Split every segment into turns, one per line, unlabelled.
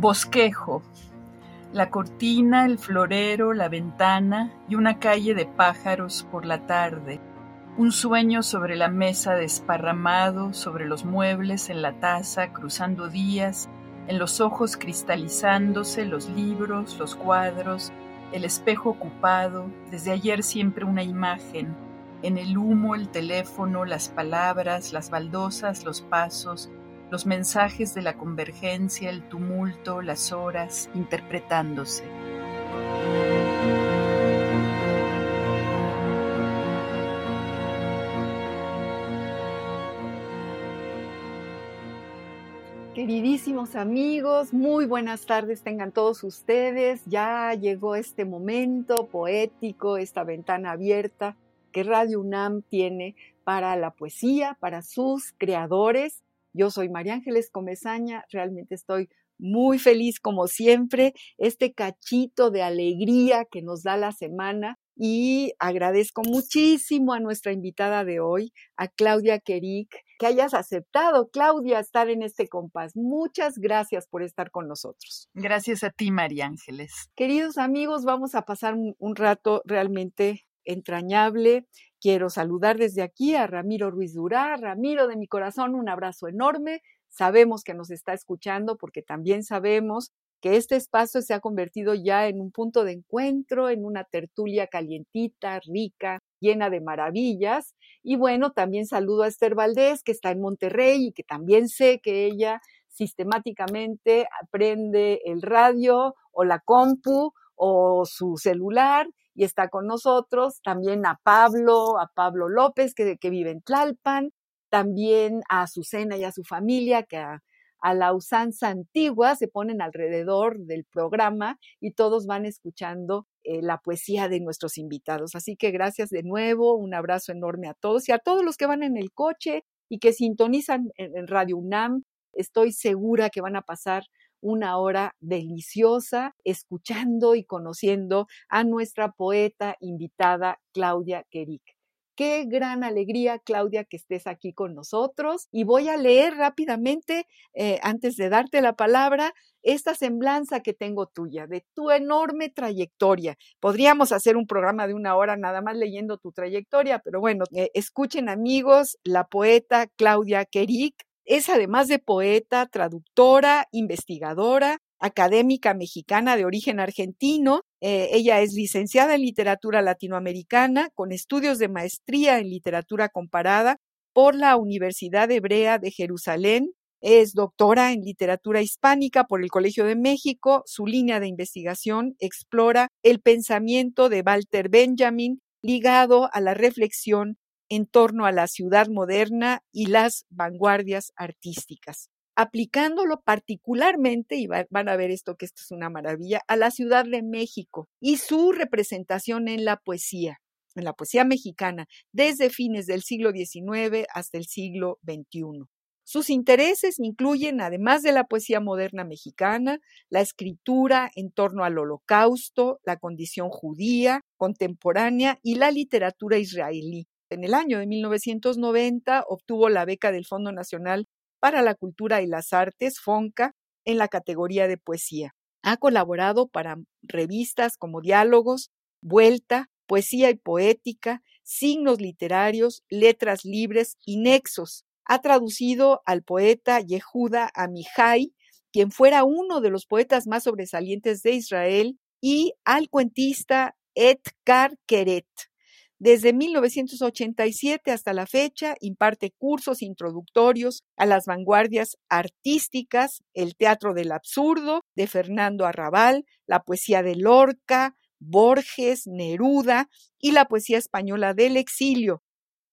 Bosquejo. La cortina, el florero, la ventana y una calle de pájaros por la tarde. Un sueño sobre la mesa desparramado, sobre los muebles, en la taza, cruzando días, en los ojos cristalizándose los libros, los cuadros, el espejo ocupado, desde ayer siempre una imagen, en el humo, el teléfono, las palabras, las baldosas, los pasos, los mensajes de la convergencia, el tumulto, las horas, interpretándose.
Queridísimos amigos, muy buenas tardes tengan todos ustedes. Ya llegó este momento poético, esta ventana abierta que Radio UNAM tiene para la poesía, para sus creadores yo soy María Ángeles Comezaña, realmente estoy muy feliz como siempre, este cachito de alegría que nos da la semana y agradezco muchísimo a nuestra invitada de hoy, a Claudia Queric, que hayas aceptado, Claudia, estar en este compás. Muchas gracias por estar con nosotros.
Gracias a ti, María Ángeles.
Queridos amigos, vamos a pasar un, un rato realmente entrañable Quiero saludar desde aquí a Ramiro Ruiz Durá. Ramiro, de mi corazón, un abrazo enorme. Sabemos que nos está escuchando porque también sabemos que este espacio se ha convertido ya en un punto de encuentro, en una tertulia calientita, rica, llena de maravillas. Y bueno, también saludo a Esther Valdés, que está en Monterrey y que también sé que ella sistemáticamente aprende el radio o la compu o su celular y está con nosotros, también a Pablo, a Pablo López, que, que vive en Tlalpan, también a Azucena y a su familia, que a, la usanza antigua se ponen alrededor del programa y todos van escuchando eh, la poesía de nuestros invitados. Así que gracias de nuevo, un abrazo enorme a todos y a todos los que van en el coche y que sintonizan en Radio UNAM. Estoy segura que van a pasar una hora deliciosa escuchando y conociendo a nuestra poeta invitada Claudia Queric. Qué gran alegría, Claudia, que estés aquí con nosotros. Y voy a leer rápidamente, eh, antes de darte la palabra, esta semblanza que tengo tuya, de tu enorme trayectoria. Podríamos hacer un programa de una hora nada más leyendo tu trayectoria, pero bueno, eh, escuchen amigos, la poeta Claudia Queric es además de poeta, traductora, investigadora, académica mexicana de origen argentino. Eh, ella es licenciada en literatura latinoamericana con estudios de maestría en literatura comparada por la Universidad Hebrea de Jerusalén. Es doctora en literatura hispánica por el Colegio de México. Su línea de investigación explora el pensamiento de Walter Benjamin ligado a la reflexión en torno a la ciudad moderna y las vanguardias artísticas, aplicándolo particularmente, y van a ver esto que esto es una maravilla, a la Ciudad de México y su representación en la poesía, en la poesía mexicana, desde fines del siglo XIX hasta el siglo XXI. Sus intereses incluyen, además de la poesía moderna mexicana, la escritura en torno al holocausto, la condición judía contemporánea y la literatura israelí, en el año de 1990 obtuvo la beca del Fondo Nacional para la Cultura y las Artes, FONCA, en la categoría de poesía. Ha colaborado para revistas como Diálogos, Vuelta, Poesía y Poética, Signos Literarios, Letras Libres y Nexos. Ha traducido al poeta Yehuda Amihai, quien fuera uno de los poetas más sobresalientes de Israel, y al cuentista Edgar Keret. Desde 1987 hasta la fecha imparte cursos introductorios a las vanguardias artísticas, el teatro del absurdo de Fernando Arrabal, la poesía de Lorca, Borges, Neruda y la poesía española del exilio,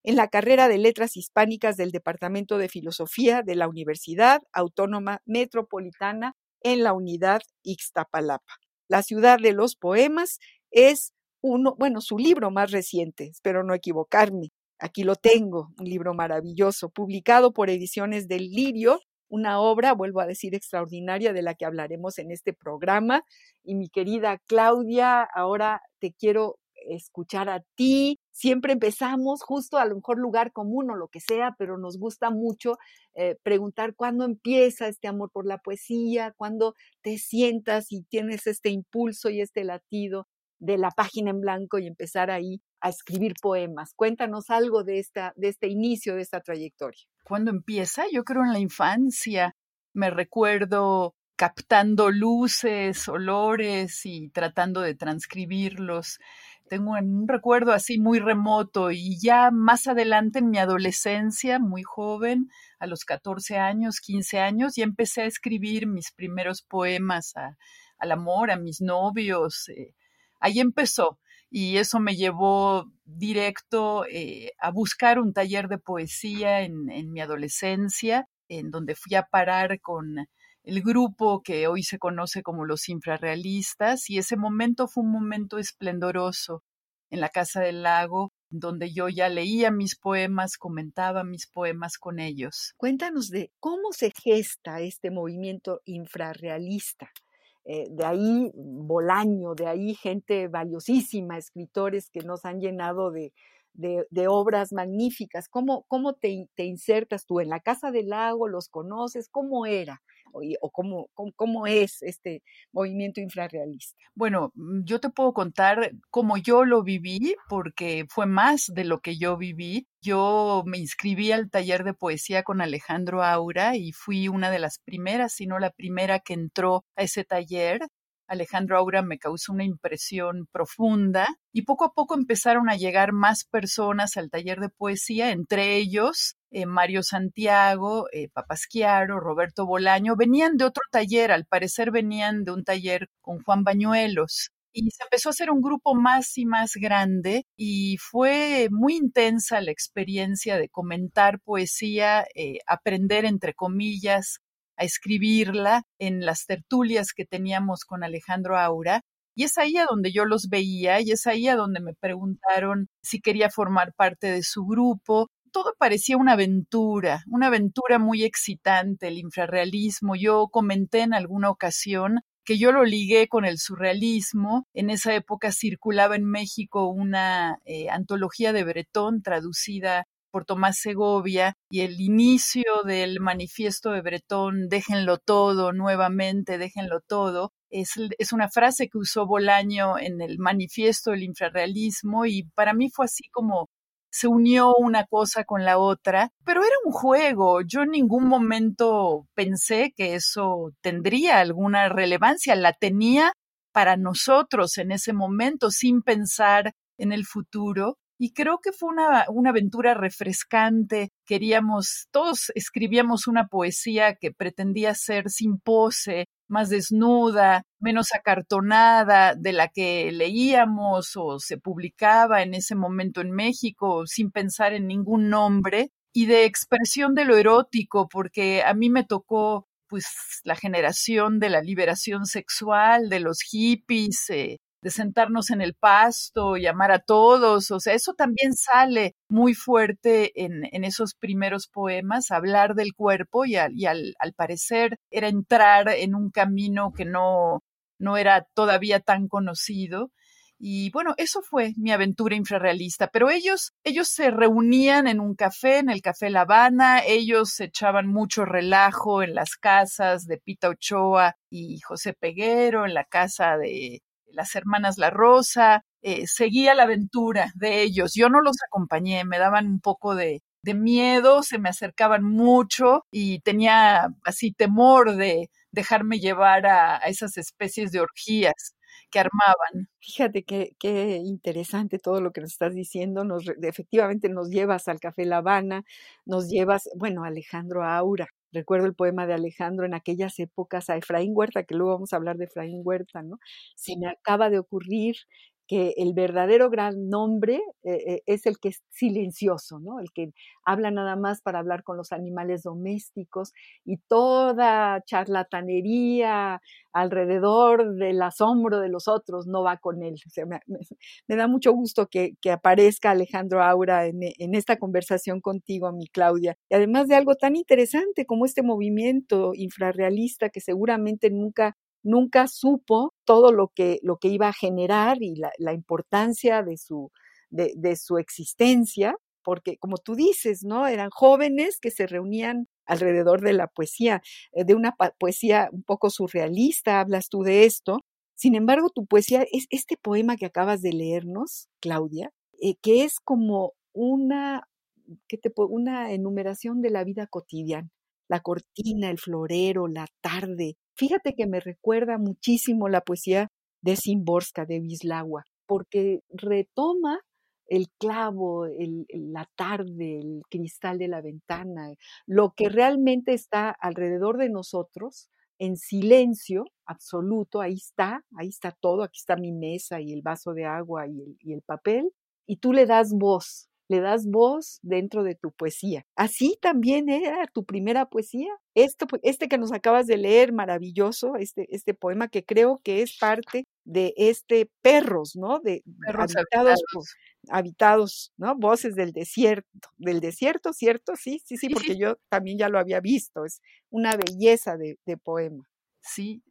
en la carrera de Letras Hispánicas del Departamento de Filosofía de la Universidad Autónoma Metropolitana en la unidad Ixtapalapa. La ciudad de los poemas es uno, bueno, su libro más reciente, espero no equivocarme. Aquí lo tengo, un libro maravilloso, publicado por Ediciones del Lirio, una obra, vuelvo a decir, extraordinaria de la que hablaremos en este programa. Y mi querida Claudia, ahora te quiero escuchar a ti. Siempre empezamos justo a lo mejor lugar común o lo que sea, pero nos gusta mucho eh, preguntar cuándo empieza este amor por la poesía, cuándo te sientas y tienes este impulso y este latido de la página en blanco y empezar ahí a escribir poemas. Cuéntanos algo de, esta, de este inicio, de esta trayectoria.
¿Cuándo empieza? Yo creo en la infancia. Me recuerdo captando luces, olores y tratando de transcribirlos tengo un recuerdo así muy remoto y ya más adelante en mi adolescencia, muy joven, a los 14 años, 15 años, ya empecé a escribir mis primeros poemas al amor, a mis novios. Eh, ahí empezó y eso me llevó directo eh, a buscar un taller de poesía en, en mi adolescencia, en donde fui a parar con el grupo que hoy se conoce como los infrarrealistas y ese momento fue un momento esplendoroso en la Casa del Lago, donde yo ya leía mis poemas, comentaba mis poemas con ellos.
Cuéntanos de cómo se gesta este movimiento infrarrealista. Eh, de ahí Bolaño, de ahí gente valiosísima, escritores que nos han llenado de, de, obras magníficas. ¿Cómo, cómo te, te, insertas tú en la Casa del Lago? ¿Los conoces? ¿Cómo era? O, cómo, cómo, es este movimiento infrarrealista?
Bueno, mm, yo te puedo contar cómo yo lo viví, porque fue más de lo que yo viví. Yo me inscribí al taller de poesía con Alejandro Aura y fui una de las primeras, si no la primera que entró a ese taller. Alejandro Aura me causó una impresión profunda y poco a poco empezaron a llegar más personas al taller de poesía, entre ellos eh, Mario Santiago, eh, Papasquiaro, Roberto Bolaño, venían de otro taller, al parecer venían de un taller con Juan Bañuelos. Y se empezó a hacer un grupo más y más grande y fue muy intensa la experiencia de comentar poesía, eh, aprender entre comillas a escribirla en las tertulias que teníamos con Alejandro Aura. Y es ahí a donde yo los veía y es ahí a donde me preguntaron si quería formar parte de su grupo. Todo parecía una aventura, una aventura muy excitante, el infrarrealismo. Yo comenté en alguna ocasión que yo lo ligué con el surrealismo. En esa época circulaba en México una eh, antología de Bretón traducida por Tomás Segovia y el inicio del manifiesto de Bretón, déjenlo todo, nuevamente, déjenlo todo, es, es, una frase que usó Bolaño en el manifiesto del infrarrealismo y para mí fue así como se unió una cosa con la otra, pero era un juego. Yo en ningún momento pensé que eso tendría alguna relevancia, la tenía para nosotros en ese momento sin pensar en el futuro y creo que fue una, una, aventura refrescante. Queríamos, todos escribíamos una poesía que pretendía ser sin pose, más desnuda, menos acartonada de la que leíamos o se publicaba en ese momento en México sin pensar en ningún nombre y de expresión de lo erótico, porque a mí me tocó pues la generación de la liberación sexual, de los hippies, eh, de sentarnos en el pasto y amar a todos, o sea, eso también sale muy fuerte en, en esos primeros poemas, hablar del cuerpo y, y al, al, parecer era entrar en un camino que no, no era todavía tan conocido. Y bueno, eso fue mi aventura infrarrealista. Pero ellos, ellos se reunían en un café, en el Café La Habana, ellos echaban mucho relajo en las casas de Pita Ochoa y José Peguero, en la casa de las hermanas La Rosa, eh, seguía la aventura de ellos. Yo no los acompañé, me daban un poco de, de miedo, se me acercaban mucho y tenía así temor de dejarme llevar a, a esas especies de orgías que armaban.
Fíjate qué, qué interesante todo lo que nos estás diciendo. Nos, efectivamente nos llevas al Café La Habana, nos llevas, bueno, Alejandro Aura. Recuerdo el poema de Alejandro en aquellas épocas a Efraín Huerta, que luego vamos a hablar de Efraín Huerta, ¿no? Se me acaba de ocurrir que el verdadero gran nombre eh, eh, es el que es silencioso, ¿no? El que habla nada más para hablar con los animales domésticos y toda charlatanería alrededor del asombro de los otros no va con él. me, da mucho gusto que, aparezca Alejandro Aura en, en, esta conversación contigo, mi Claudia. Y además de algo tan interesante como este movimiento infrarrealista que seguramente nunca nunca supo todo lo que, lo que iba a generar y la, importancia de su, de, su existencia, porque como tú dices, ¿no? Eran jóvenes que se reunían alrededor de la poesía, eh, de una poesía un poco surrealista, hablas tú de esto. Sin embargo, tu poesía es este poema que acabas de leernos, Claudia, eh, que es como una, te, una enumeración de la vida cotidiana la cortina, el florero, la tarde. Fíjate que me recuerda muchísimo la poesía de Simborska, de Bislagua, porque retoma el clavo, la tarde, el cristal de la ventana, lo que realmente está alrededor de nosotros, en silencio absoluto, ahí está, ahí está todo, aquí está mi mesa y el vaso de agua y y el papel, y tú le das voz, le das voz dentro de tu poesía. Así también era tu primera poesía. Esto, este que nos acabas de leer, maravilloso, este, este poema que creo que es parte de este Perros, ¿no? De
Perros habitados,
habitados, ¿no? Voces del desierto, del desierto, ¿cierto? Sí, sí, sí, porque yo también ya lo había visto. Es una belleza de, de poema.
Sí,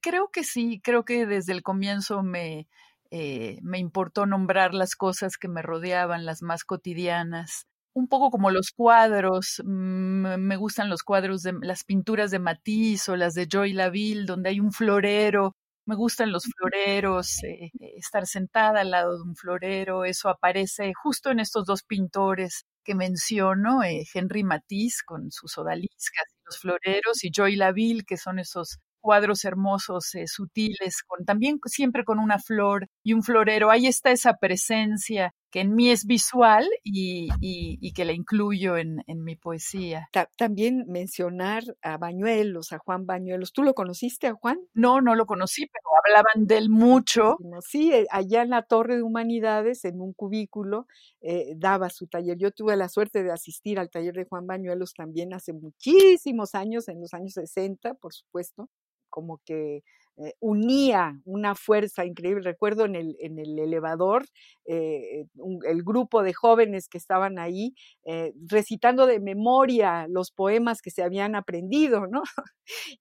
creo que sí, creo que desde el comienzo me, eh, me importó nombrar las cosas que me rodeaban, las más cotidianas. Un poco como los cuadros, mm, me gustan los cuadros de las pinturas de Matisse o las de Joy Laville, donde hay un florero. Me gustan los floreros, eh, estar sentada al lado de un florero, eso aparece justo en estos dos pintores que menciono, eh, Henry Matisse con sus odaliscas y los floreros, y Joy Laville, que son esos cuadros hermosos, eh, sutiles, con también siempre con una flor y un florero. Ahí está esa presencia que en mí es visual y, y, que la incluyo en, en mi poesía.
también mencionar a Bañuelos, a Juan Bañuelos. ¿Tú lo conociste a Juan?
No, no lo conocí, pero hablaban de él mucho.
Sí, eh, allá en la Torre de Humanidades, en un cubículo, eh, daba su taller. Yo tuve la suerte de asistir al taller de Juan Bañuelos también hace muchísimos años, en los años 60, por supuesto como que eh, unía una fuerza increíble. Recuerdo en el, en el elevador eh, el grupo de jóvenes que estaban ahí eh, recitando de memoria los poemas que se habían aprendido, ¿no?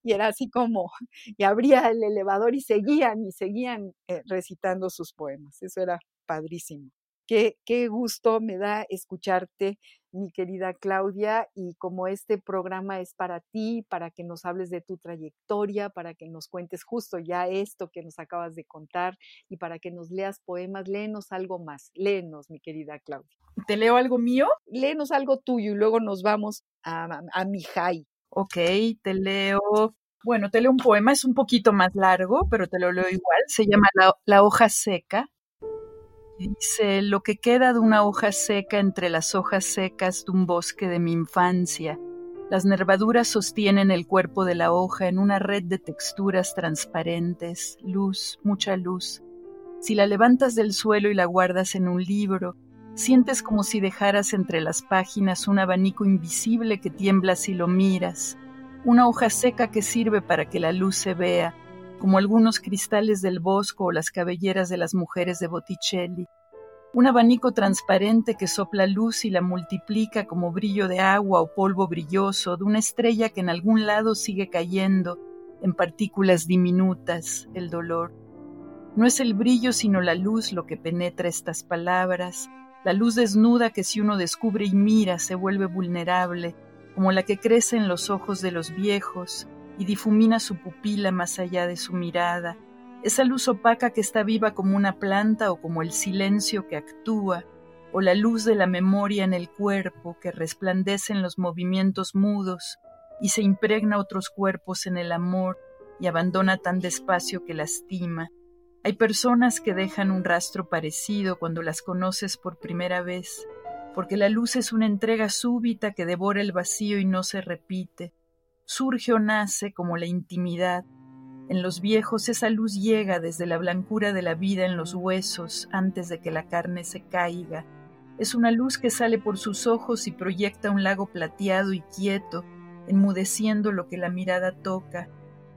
Y era así como, y abría el elevador y seguían y seguían recitando sus poemas. Eso era padrísimo. Qué, qué gusto me da escucharte mi querida Claudia, y como este programa es para ti, para que nos hables de tu trayectoria, para que nos cuentes justo ya esto que nos acabas de contar y para que nos leas poemas, léenos algo más, léenos, mi querida Claudia.
¿Te leo algo mío?
Léenos algo tuyo y luego nos vamos a, a Mijay.
Ok, te leo bueno, te leo un poema, es un poquito más largo, pero te lo leo igual. Se llama la, hoja seca Dice, lo que queda de una hoja seca entre las hojas secas de un bosque de mi infancia. Las nervaduras sostienen el cuerpo de la hoja en una red de texturas transparentes, luz, mucha luz. Si la levantas del suelo y la guardas en un libro, sientes como si dejaras entre las páginas un abanico invisible que tiembla si lo miras, una hoja seca que sirve para que la luz se vea, como algunos cristales del bosco o las cabelleras de las mujeres de Botticelli. Un abanico transparente que sopla luz y la multiplica como brillo de agua o polvo brilloso de una estrella que en algún lado sigue cayendo en partículas diminutas, el dolor. No es el brillo sino la luz lo que penetra estas palabras, la luz desnuda que si uno descubre y mira se vuelve vulnerable, como la que crece en los ojos de los viejos, y difumina su pupila más allá de su mirada, esa luz opaca que está viva como una planta o como el silencio que actúa, o la luz de la memoria en el cuerpo que resplandece en los movimientos mudos y se impregna otros cuerpos en el amor y abandona tan despacio que lastima. Hay personas que dejan un rastro parecido cuando las conoces por primera vez, porque la luz es una entrega súbita que devora el vacío y no se repite. Surge o nace como la intimidad. En los viejos esa luz llega desde la blancura de la vida en los huesos antes de que la carne se caiga. Es una luz que sale por sus ojos y proyecta un lago plateado y quieto, enmudeciendo lo que la mirada toca.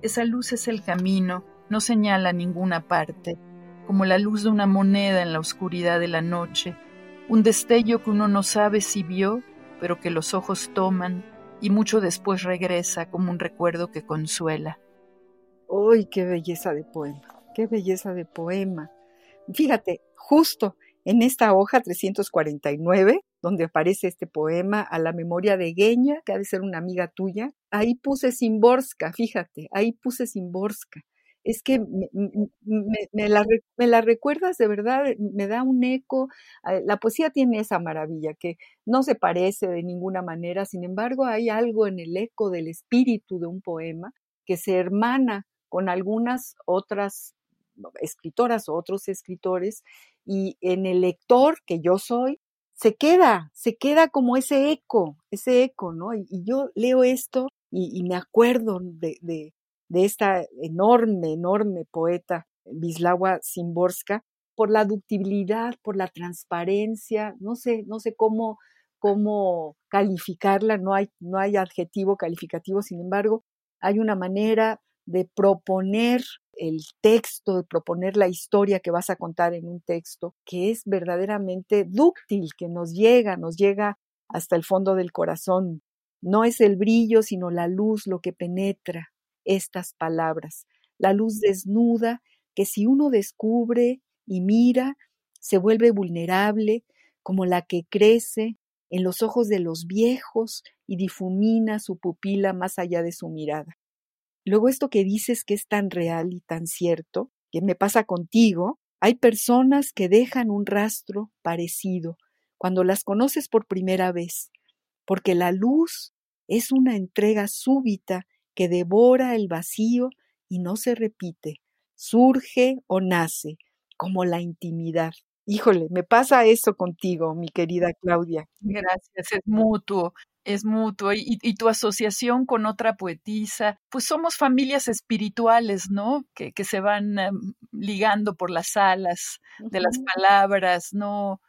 Esa luz es el camino, no señala ninguna parte, como la luz de una moneda en la oscuridad de la noche, un destello que uno no sabe si vio, pero que los ojos toman y mucho después regresa como un recuerdo que consuela.
¡Uy, qué belleza de poema! ¡Qué belleza de poema! Fíjate, justo en esta hoja 349, donde aparece este poema a la memoria de Geña, que ha de ser una amiga tuya, ahí puse Simborska, fíjate, ahí puse Simborska. Es que me, la, me, la, recuerdas de verdad, me da un eco. Ah, la poesía tiene esa maravilla que no se parece de ninguna manera, sin embargo hay algo en el eco del espíritu de un poema que se hermana con algunas otras escritoras o otros escritores y en el lector que yo soy se queda, se queda como ese eco, ese eco, ¿no? Y, yo leo esto y, me acuerdo de, de, esta enorme, enorme poeta Bislawa Simborska por la ductibilidad, por la transparencia, no sé, no sé cómo, cómo calificarla, no hay, no hay adjetivo calificativo, sin embargo, hay una manera de proponer el texto, de proponer la historia que vas a contar en un texto, que es verdaderamente dúctil, que nos llega, nos llega hasta el fondo del corazón. No es el brillo, sino la luz lo que penetra estas palabras, la luz desnuda que si uno descubre y mira, se vuelve vulnerable, como la que crece en los ojos de los viejos y difumina su pupila más allá de su mirada. Luego esto que dices que es tan real y tan cierto, que me pasa contigo, hay personas que dejan un rastro parecido cuando las conoces por primera vez, porque la luz es una entrega súbita que devora el vacío y no se repite, surge o nace, como la intimidad. Híjole, me pasa eso contigo, mi querida Claudia.
Gracias, es mutuo es mutuo y, tu asociación con otra poetisa, pues somos familias espirituales, ¿no? Que, que se van em, ligando por las alas de las palabras, ¿no?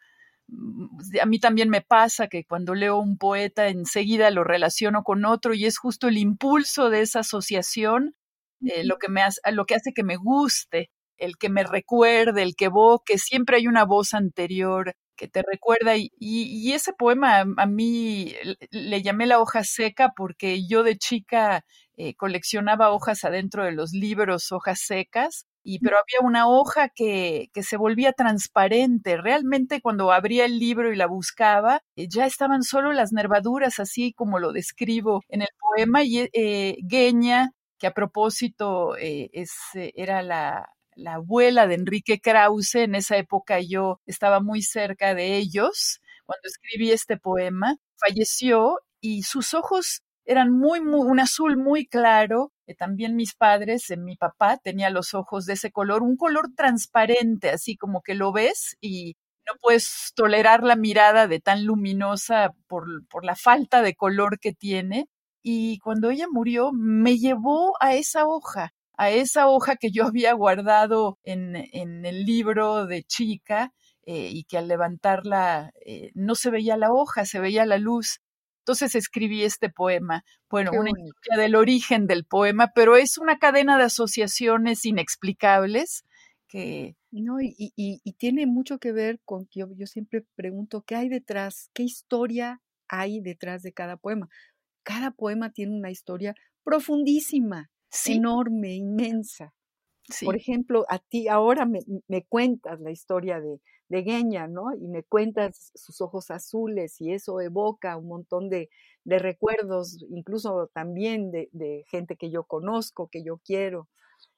A mí también me pasa que cuando leo un poeta enseguida lo relaciono con otro y es justo el impulso de esa asociación eh, lo, que me hace, lo que hace que me guste, el que me recuerde, el que evoque, siempre hay una voz anterior que te recuerda. Y, ese poema a mí le llamé la hoja seca porque yo de chica eh, coleccionaba hojas adentro de los libros, hojas secas. Y, pero había una hoja que, que, se volvía transparente. Realmente cuando abría el libro y la buscaba, eh, ya estaban solo las nervaduras, así como lo describo en el poema. Y eh, Gueña, que a propósito es, era la, la abuela de Enrique Krause, en esa época yo estaba muy cerca de ellos cuando escribí este poema, falleció y sus ojos eran muy, un azul muy claro. Eh, también mis padres, eh, mi papá tenía los ojos de ese color, un color transparente, así como que lo ves y no puedes tolerar la mirada de tan luminosa por, por la falta de color que tiene. Y cuando ella murió, me llevó a esa hoja a esa hoja que yo había guardado en, en el libro de chica eh, y que al levantarla eh, no se veía la hoja, se veía la luz. Entonces escribí este poema. Bueno, una historia del origen del poema, pero es una cadena de asociaciones inexplicables que...
No, y, y, y tiene mucho que ver con, yo, yo siempre pregunto, ¿qué hay detrás? ¿Qué historia hay detrás de cada poema? Cada poema tiene una historia profundísima enorme, inmensa. Por ejemplo, a ti ahora me, cuentas la historia de, de Gueña, ¿no? Y me cuentas sus ojos azules y eso evoca un montón de, de recuerdos, incluso también de, de, gente que yo conozco, que yo quiero.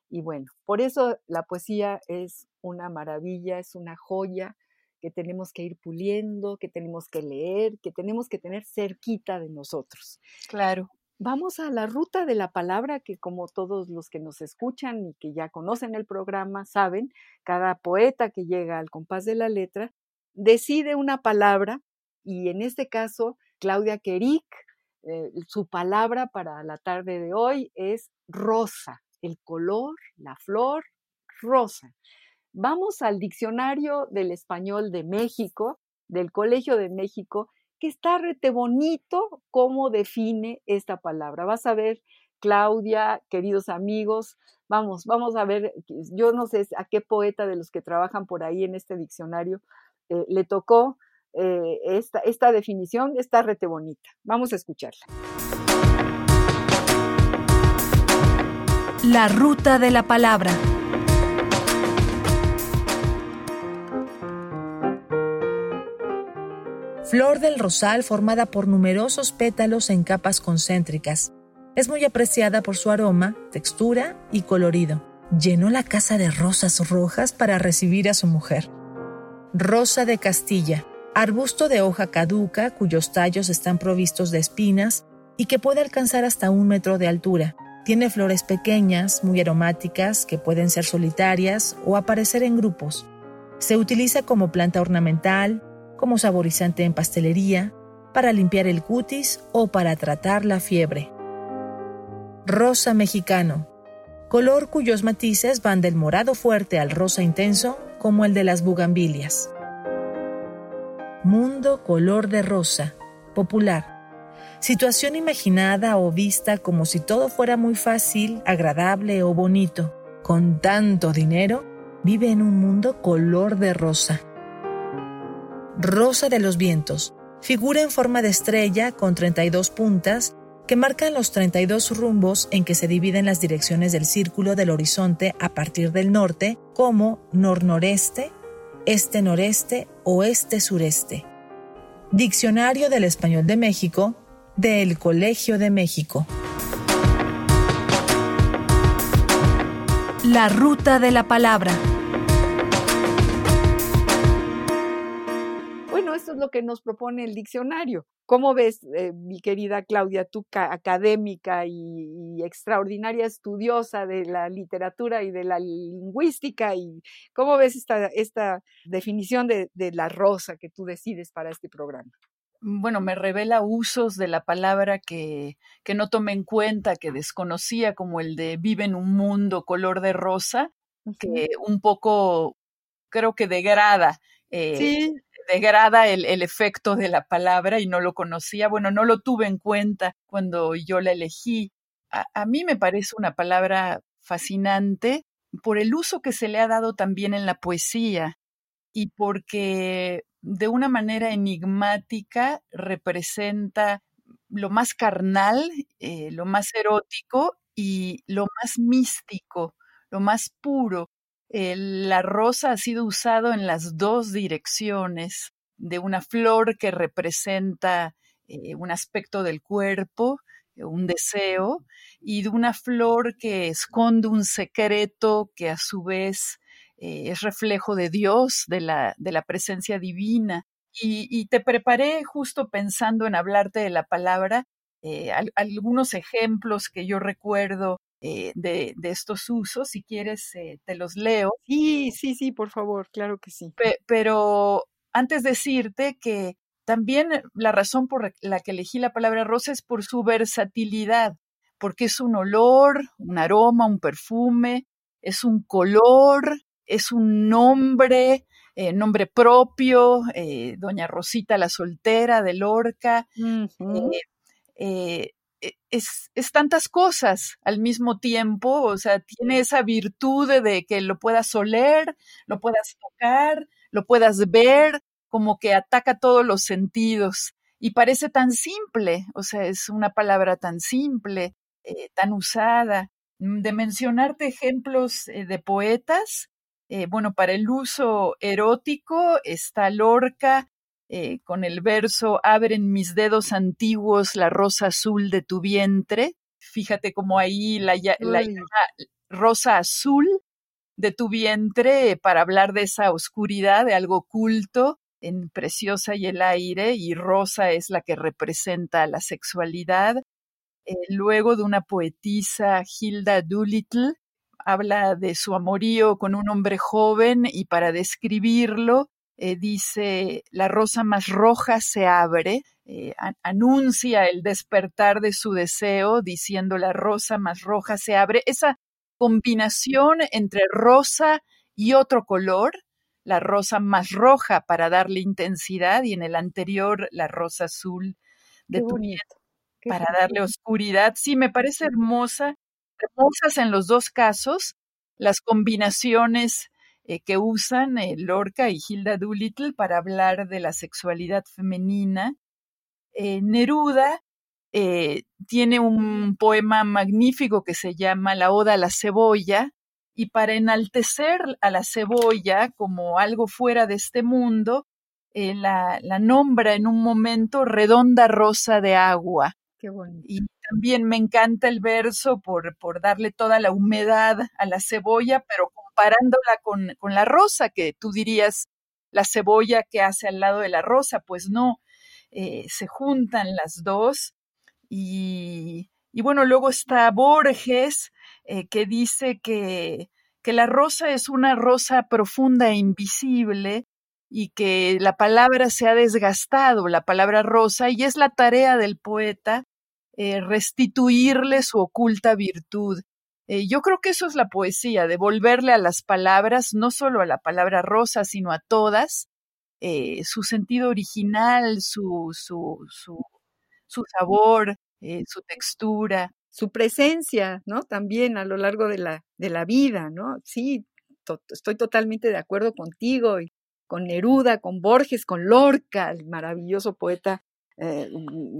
Y bueno, por eso la poesía es una maravilla, es una joya que tenemos que ir puliendo, que tenemos que leer, que tenemos que tener cerquita de nosotros.
Claro.
Vamos a la ruta de la palabra que como todos los que nos escuchan y que ya conocen el programa saben, cada poeta que llega al compás de la letra decide una palabra y en este caso Claudia Queric, eh, su palabra para la tarde de hoy es rosa, el color, la flor, rosa. Vamos al diccionario del español de México, del Colegio de México, que está rete bonito cómo define esta palabra. Vas a ver, Claudia, queridos amigos, vamos, vamos a ver, yo no sé a qué poeta de los que trabajan por ahí en este diccionario eh, le tocó eh, esta, esta definición, está rete bonita. Vamos a escucharla.
La ruta de la palabra.
Flor del rosal formada por numerosos pétalos en capas concéntricas. Es muy apreciada por su aroma, textura y colorido. Llenó la casa de rosas rojas para recibir a su mujer. Rosa de Castilla. Arbusto de hoja caduca cuyos tallos están provistos de espinas y que puede alcanzar hasta un metro de altura. Tiene flores pequeñas, muy aromáticas, que pueden ser solitarias o aparecer en grupos. Se utiliza como planta ornamental, como saborizante en pastelería, para limpiar el cutis o para tratar la fiebre. Rosa mexicano, color cuyos matices van del morado fuerte al rosa intenso como el de las bugambilias. Mundo color de rosa, popular. Situación imaginada o vista como si todo fuera muy fácil, agradable o bonito. Con tanto dinero, vive en un mundo color de rosa. Rosa de los Vientos. Figura en forma de estrella con 32 puntas que marcan los 32 rumbos en que se dividen las direcciones del círculo del horizonte a partir del norte como nor-noreste, este-noreste, oeste-sureste. Diccionario del Español de México del Colegio de México.
La ruta de la palabra.
Es lo que nos propone el diccionario. ¿Cómo ves, eh, mi querida Claudia, tú académica y, extraordinaria estudiosa de la literatura y de la lingüística? y ¿Cómo ves esta, esta definición de, de la rosa que tú decides para este programa?
bueno, me revela usos de la palabra que, que, no tomé en cuenta, que desconocía, como el de vive en un mundo color de rosa, que un poco creo que degrada eh, sí degrada el, el, efecto de la palabra y no lo conocía. Bueno, no lo tuve en cuenta cuando yo la elegí. A, mí me parece una palabra fascinante por el uso que se le ha dado también en la poesía y porque de una manera enigmática representa lo más carnal, eh, lo más erótico y lo más místico, lo más puro la rosa ha sido usado en las dos direcciones, de una flor que representa eh, un aspecto del cuerpo, eh, un deseo, y de una flor que esconde un secreto que a su vez eh, es reflejo de Dios, de la, de la presencia divina. Y, te preparé justo pensando en hablarte de la palabra, algunos ejemplos que yo recuerdo eh, de, estos usos. Si quieres, eh, te los leo.
Sí, sí, sí, por favor, claro que sí.
pero antes decirte que también la razón por la que elegí la palabra rosa es por su versatilidad, porque es un olor, un aroma, un perfume, es un color, es un nombre, eh, nombre propio, Doña Rosita la soltera de Lorca. E, es, es, tantas cosas al mismo tiempo, o sea, tiene esa virtud de que lo puedas oler, lo puedas tocar, lo puedas ver, como que ataca todos los sentidos y parece tan simple, o sea, es una palabra tan simple, eh, tan usada. Mm, de mencionarte ejemplos eh, de poetas, eh, bueno, para el uso erótico está Lorca, eh, con el verso Abren mis dedos antiguos la rosa azul de tu vientre. Fíjate cómo ahí la, la rosa azul de tu vientre para hablar de esa oscuridad, de algo oculto en Preciosa y el aire, y rosa es la que representa la sexualidad. eh, luego de una poetisa, Hilda Doolittle, habla de su amorío con un hombre joven y para describirlo eh, dice, la rosa más roja se abre, eh, anuncia el despertar de su deseo diciendo, la rosa más roja se abre. Esa combinación entre rosa y otro color, la rosa más roja para darle intensidad y en el anterior la rosa azul de tu para darle oscuridad. Sí, me parece hermosa, hermosas en los dos casos, las combinaciones eh, que usan eh, Lorca y Hilda Doolittle para hablar de la sexualidad femenina. Eh, Neruda tiene un poema magnífico que se llama La Oda a la Cebolla, y para enaltecer a la cebolla como algo fuera de este mundo, la, la, nombra en un momento redonda rosa de agua.
Qué bonito.
Y también me encanta el verso por, por darle toda la humedad a la cebolla, pero comparándola con, con la rosa, que tú dirías la cebolla que hace al lado de la rosa, pues no, eh, se juntan las dos. Y, y, bueno, luego está Borges, eh, que dice que, que la rosa es una rosa profunda e invisible y que la palabra se ha desgastado, la palabra rosa, y es la tarea del poeta eh, restituirle su oculta virtud. Eh, yo creo que eso es la poesía, devolverle a las palabras, no solo a la palabra rosa, sino a todas, eh, su sentido original, su, su, su, su sabor, eh, su textura.
Su presencia, ¿no? También a lo largo de la, de la vida, ¿no? Sí, estoy totalmente de acuerdo contigo y con Neruda, con Borges, con Lorca, el maravilloso poeta eh,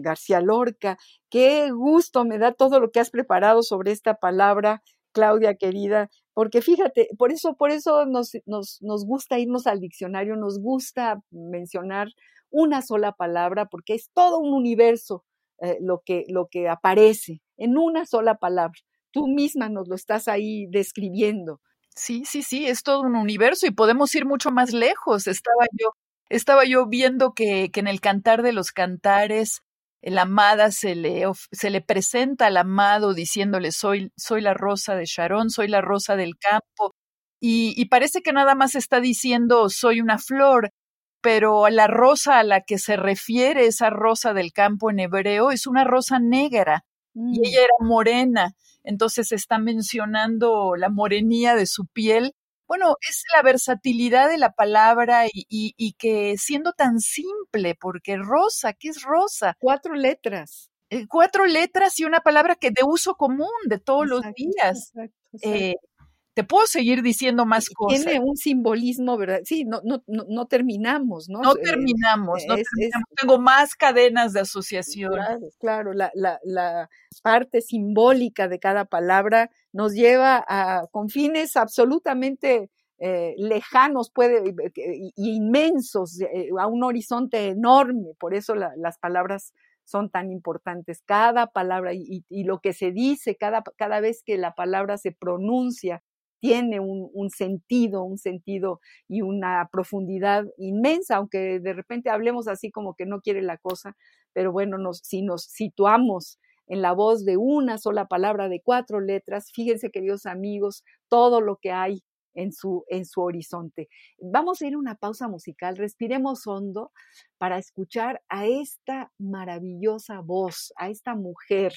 García Lorca. Qué gusto me da todo lo que has preparado sobre esta palabra, Claudia querida, porque fíjate, por eso, por eso nos, nos, nos gusta irnos al diccionario, nos gusta mencionar una sola palabra, porque es todo un universo eh, lo, que, lo que aparece en una sola palabra. Tú misma nos lo estás ahí describiendo.
Sí, sí, sí, es todo un universo y podemos ir mucho más lejos. Estaba yo estaba yo viendo que, que en el cantar de los cantares, la amada se le, se le presenta al amado diciéndole soy, soy la rosa de Sharon, soy la rosa del campo, y, y parece que nada más está diciendo soy una flor, pero la rosa a la que se refiere esa rosa del campo en hebreo es una rosa negra, y mm. ella era morena, entonces está mencionando la morenía de su piel bueno, es la versatilidad de la palabra y, que siendo tan simple, porque rosa, ¿qué es rosa?
Cuatro letras.
Eh, cuatro letras y una palabra que de uso común de todos los días. Eh, te puedo seguir diciendo más cosas.
Tiene un simbolismo, ¿verdad? Sí, no, no, no, terminamos, ¿no?
No terminamos, no terminamos. Tengo más cadenas de asociación.
Claro, claro. La, la, la, parte simbólica de cada palabra nos lleva a, con fines absolutamente eh, lejanos puede, y, inmensos, eh, a un horizonte enorme. Por eso las palabras son tan importantes. Cada palabra y, y, lo que se dice cada, cada vez que la palabra se pronuncia tiene un, sentido, un sentido y una profundidad inmensa, aunque de repente hablemos así como que no quiere la cosa, pero bueno, si nos situamos en la voz de una sola palabra de cuatro letras, fíjense queridos amigos, todo lo que hay en su, en su horizonte. Vamos a ir a una pausa musical, respiremos hondo para escuchar a esta maravillosa voz, a esta mujer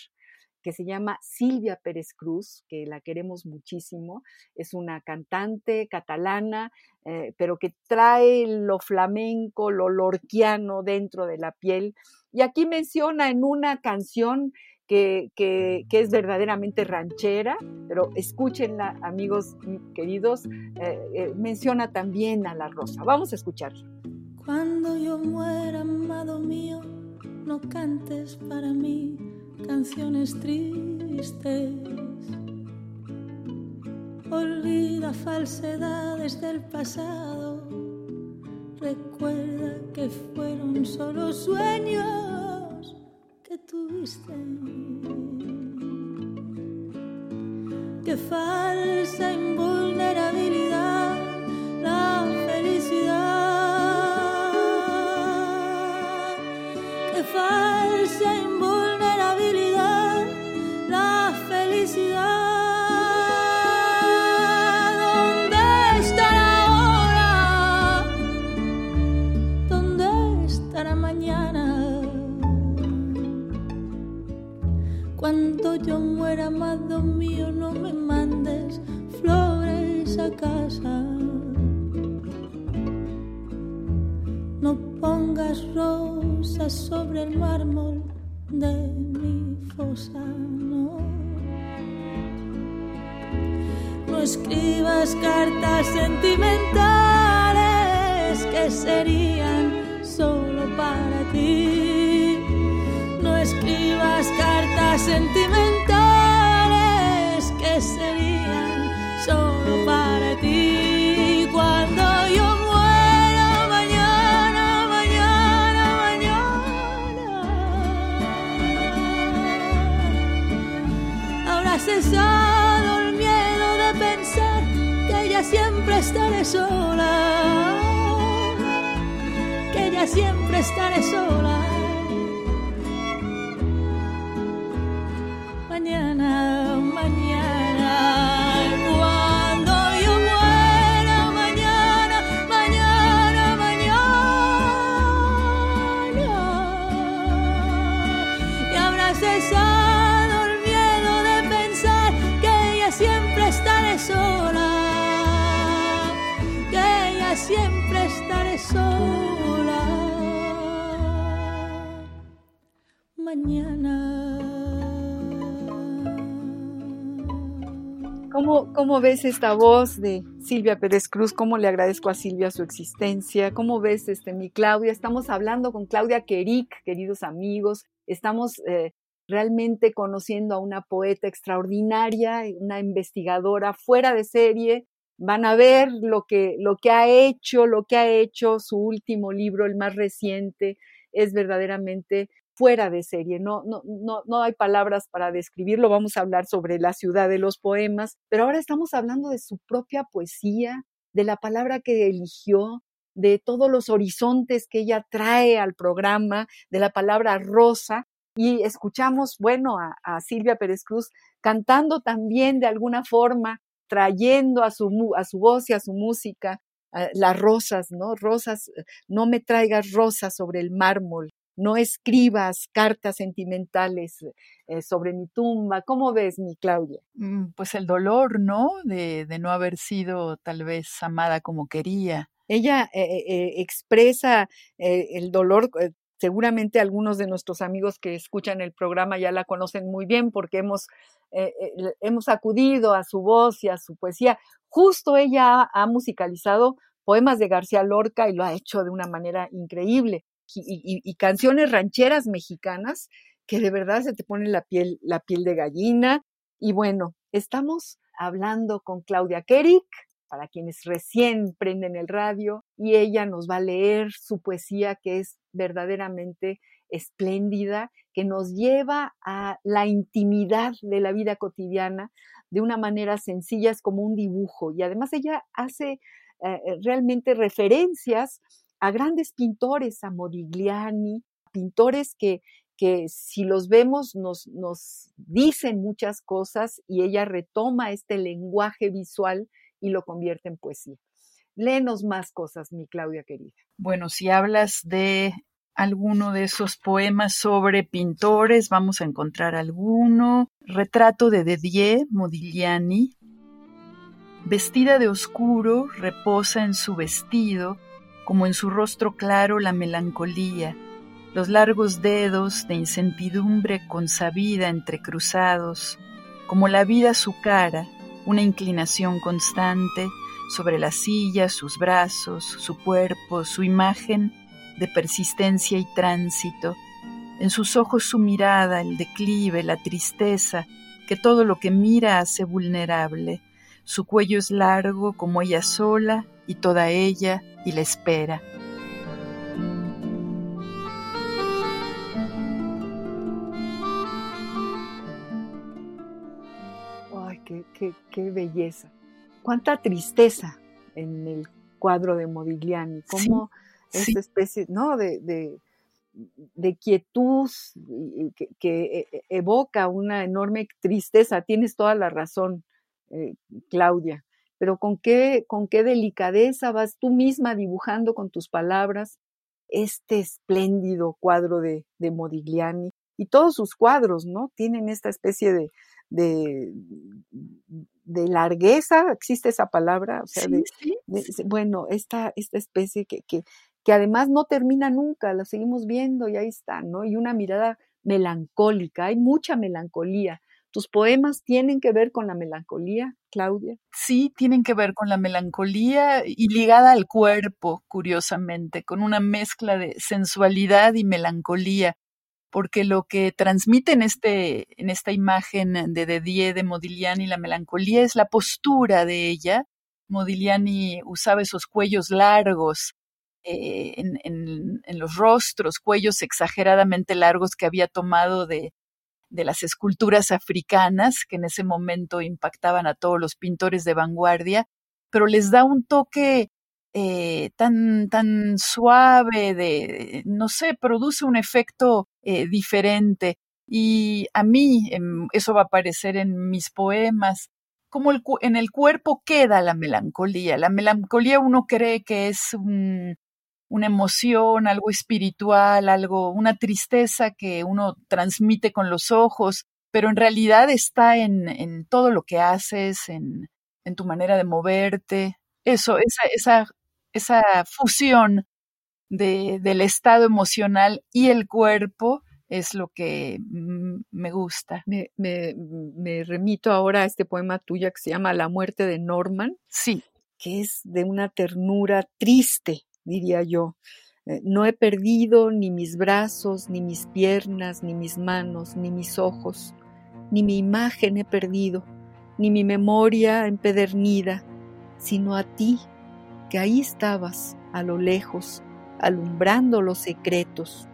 que se llama Silvia Pérez Cruz, que la queremos muchísimo. Es una cantante catalana, eh, pero que trae lo flamenco, lo lorquiano dentro de la piel. Y aquí menciona en una canción que, que, es verdaderamente ranchera, pero escúchenla, amigos queridos, eh, eh, menciona también a la rosa. Vamos a escucharla.
Cuando yo muera, amado mío, no cantes para mí canciones tristes. Olvida falsedades del pasado. Recuerda que fueron solo sueños que tuviste. Que falsa invulnerabilidad amado mío, no me mandes flores a casa. No pongas rosas sobre el mármol de mi fosa. No escribas cartas sentimentales que serían solo para ti. Escribas cartas sentimentales que serían solo para ti. Cuando yo muera mañana, mañana, mañana, habrá cesado el miedo de pensar que ya siempre estaré sola, que ya siempre estaré sola.
¿Cómo, ¿Cómo ves esta voz de Silvia Pérez Cruz? ¿Cómo le agradezco a Silvia su existencia? ¿Cómo ves este, mi Claudia? Estamos hablando con Claudia Queric, queridos amigos. Estamos eh, realmente conociendo a una poeta extraordinaria, una investigadora fuera de serie. Van a ver lo que, lo que ha hecho, lo que ha hecho su último libro, el más reciente, es verdaderamente fuera de serie, no, no, no, no hay palabras para describirlo, vamos a hablar sobre la ciudad de los poemas, pero ahora estamos hablando de su propia poesía, de la palabra que eligió, de todos los horizontes que ella trae al programa, de la palabra rosa, y escuchamos, bueno, a, Silvia Pérez Cruz cantando también de alguna forma, trayendo a su, a su voz y a su música uh, las rosas, ¿no? Rosas, no me traigas rosas sobre el mármol, no escribas cartas sentimentales eh, sobre mi tumba. ¿Cómo ves, mi Claudia?
Pues el dolor, ¿no? De, de no haber sido tal vez amada como quería.
Ella eh, eh, expresa el dolor. Seguramente algunos de nuestros amigos que escuchan el programa ya la conocen muy bien porque hemos, hemos acudido a su voz y a su poesía. Justo ella ha musicalizado poemas de García Lorca y lo ha hecho de una manera increíble y, canciones rancheras mexicanas que de verdad se te pone la piel, la piel de gallina. Y bueno, estamos hablando con Claudia Kerik, para quienes recién prenden el radio, y ella nos va a leer su poesía que es verdaderamente espléndida, que nos lleva a la intimidad de la vida cotidiana de una manera sencilla, es como un dibujo. Y además ella hace eh, realmente referencias a grandes pintores, a Modigliani, pintores que, que si los vemos nos, nos dicen muchas cosas y ella retoma este lenguaje visual y lo convierte en poesía. Léenos más cosas, mi Claudia querida.
Bueno, si hablas de alguno de esos poemas sobre pintores, vamos a encontrar alguno. Retrato de Didier Modigliani. Vestida de oscuro, reposa en su vestido, como en su rostro claro la melancolía, los largos dedos de incertidumbre consabida entrecruzados, como la vida su cara, una inclinación constante sobre la silla, sus brazos, su cuerpo, su imagen de persistencia y tránsito, en sus ojos su mirada, el declive, la tristeza, que todo lo que mira hace vulnerable. Su cuello es largo como ella sola y toda ella y la espera.
Ay, qué, qué, qué belleza. Cuánta tristeza en el cuadro de Modigliani. Cómo sí, esta sí. especie, ¿no? De, de, de quietud que, que, evoca una enorme tristeza. Tienes toda la razón, eh, Claudia pero con qué, con qué delicadeza vas tú misma dibujando con tus palabras este espléndido cuadro de, de Modigliani. Y todos sus cuadros, ¿no? Tienen esta especie de, de, de largueza, existe esa palabra, o sea, de, bueno, esta, esta especie que, que, que además no termina nunca, la seguimos viendo y ahí está, ¿no? Y una mirada melancólica, hay mucha melancolía. ¿Tus poemas tienen que ver con la melancolía, Claudia?
Sí, tienen que ver con la melancolía y ligada al cuerpo, curiosamente, con una mezcla de sensualidad y melancolía, porque lo que transmite en, este, en esta imagen de Dedier de Modigliani la melancolía es la postura de ella. Modigliani usaba esos cuellos largos, eh, en, los rostros, cuellos exageradamente largos que había tomado de, de las esculturas africanas que en ese momento impactaban a todos los pintores de vanguardia, pero les da un toque eh, tan, tan suave, de, no sé, produce un efecto eh, diferente. Y a mí em, eso va a aparecer en mis poemas. Como en el cuerpo queda la melancolía. La melancolía uno cree que es un, una emoción, algo espiritual, algo, una tristeza que uno transmite con los ojos, pero en realidad está en, en todo lo que haces, en, en, tu manera de moverte. Eso, esa, esa, esa fusión de, del estado emocional y el cuerpo es lo que me gusta.
Me, me, me, remito ahora a este poema tuyo que se llama La muerte de Norman.
Sí.
Que es de una ternura triste, diría yo. Eh, no he perdido ni mis brazos, ni mis piernas, ni mis manos, ni mis ojos, ni mi imagen he perdido, ni mi memoria empedernida, sino a ti, que ahí estabas, a lo lejos, alumbrando los secretos.